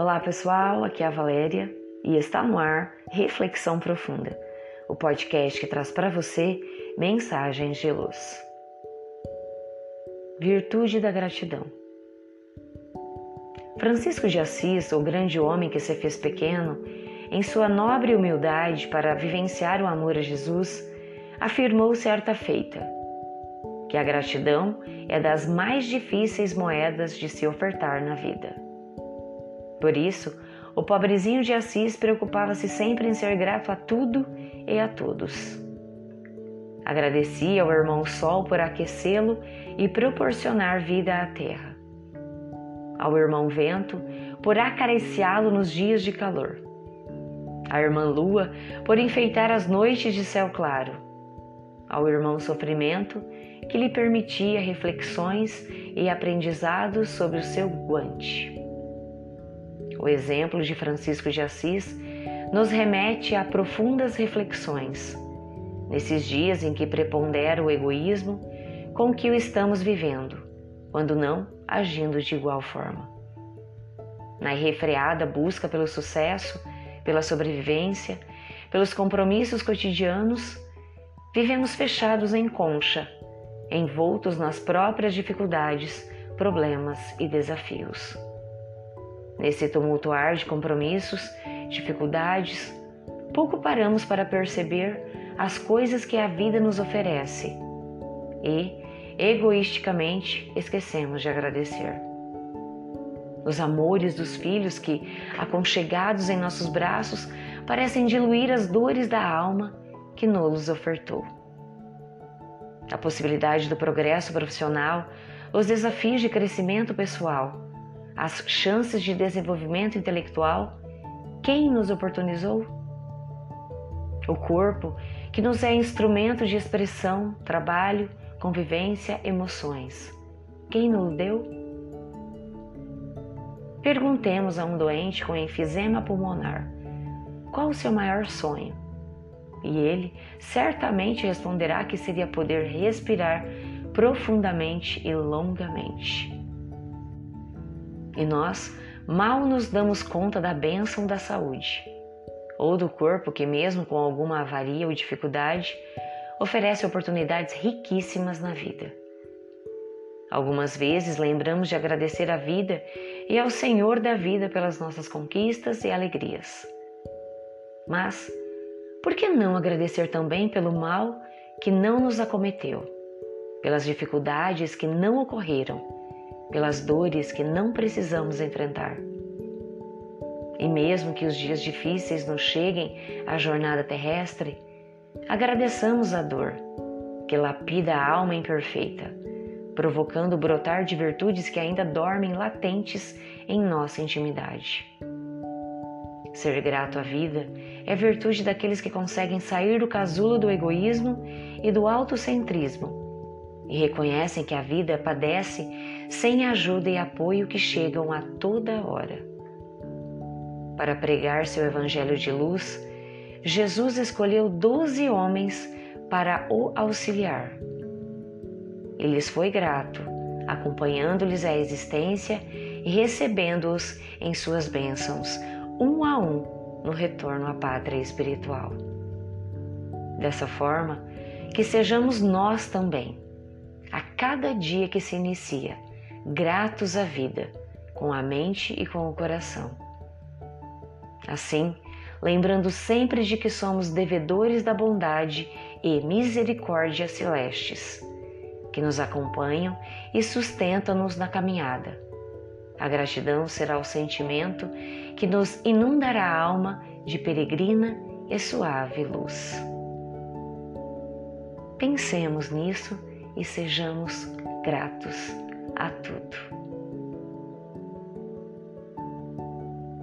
Olá pessoal, aqui é a Valéria e está no ar Reflexão Profunda, o podcast que traz para você mensagens de luz. Virtude da gratidão. Francisco de Assis, o grande homem que se fez pequeno, em sua nobre humildade para vivenciar o amor a Jesus, afirmou certa feita que a gratidão é das mais difíceis moedas de se ofertar na vida. Por isso, o pobrezinho de Assis preocupava-se sempre em ser grato a tudo e a todos. Agradecia ao irmão Sol por aquecê-lo e proporcionar vida à terra. Ao irmão Vento por acariciá-lo nos dias de calor. À irmã Lua por enfeitar as noites de céu claro. Ao irmão Sofrimento que lhe permitia reflexões e aprendizados sobre o seu guante. O exemplo de Francisco de Assis nos remete a profundas reflexões, nesses dias em que prepondera o egoísmo com que o estamos vivendo, quando não agindo de igual forma. Na irrefreada busca pelo sucesso, pela sobrevivência, pelos compromissos cotidianos, vivemos fechados em concha, envoltos nas próprias dificuldades, problemas e desafios. Nesse tumultuar de compromissos, dificuldades, pouco paramos para perceber as coisas que a vida nos oferece e, egoisticamente, esquecemos de agradecer. Os amores dos filhos que, aconchegados em nossos braços, parecem diluir as dores da alma que nos ofertou. A possibilidade do progresso profissional, os desafios de crescimento pessoal, as chances de desenvolvimento intelectual, quem nos oportunizou? O corpo, que nos é instrumento de expressão, trabalho, convivência, emoções. Quem nos deu? Perguntemos a um doente com enfisema pulmonar: qual o seu maior sonho? E ele certamente responderá que seria poder respirar profundamente e longamente. E nós mal nos damos conta da bênção da saúde, ou do corpo que, mesmo com alguma avaria ou dificuldade, oferece oportunidades riquíssimas na vida. Algumas vezes lembramos de agradecer à vida e ao Senhor da vida pelas nossas conquistas e alegrias. Mas por que não agradecer também pelo mal que não nos acometeu, pelas dificuldades que não ocorreram, pelas dores que não precisamos enfrentar? E mesmo que os dias difíceis nos cheguem à jornada terrestre, agradeçamos a dor, que lapida a alma imperfeita, provocando o brotar de virtudes que ainda dormem latentes em nossa intimidade. Ser grato à vida é virtude daqueles que conseguem sair do casulo do egoísmo e do autocentrismo e reconhecem que a vida padece sem ajuda e apoio que chegam a toda hora. Para pregar seu evangelho de luz, Jesus escolheu doze homens para o auxiliar. E lhes foi grato, acompanhando-lhes a existência e recebendo-os em suas bênçãos, um a um no retorno à pátria espiritual. Dessa forma, que sejamos nós também, a cada dia que se inicia, gratos à vida, com a mente e com o coração. Assim, lembrando sempre de que somos devedores da bondade e misericórdia celestes, que nos acompanham e sustentam-nos na caminhada a gratidão será o sentimento que nos inundará a alma de peregrina e suave luz. Pensemos nisso e sejamos gratos a tudo.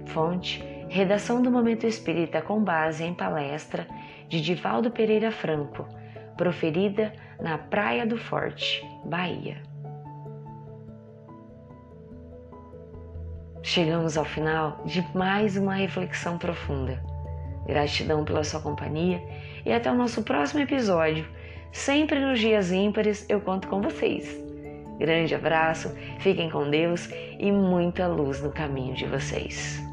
Fonte: Redação do Momento Espírita com base em palestra de Divaldo Pereira Franco, proferida na Praia do Forte, Bahia. Chegamos ao final de mais uma reflexão profunda. Gratidão pela sua companhia e até o nosso próximo episódio. Sempre nos dias ímpares eu conto com vocês. Grande abraço, fiquem com Deus e muita luz no caminho de vocês.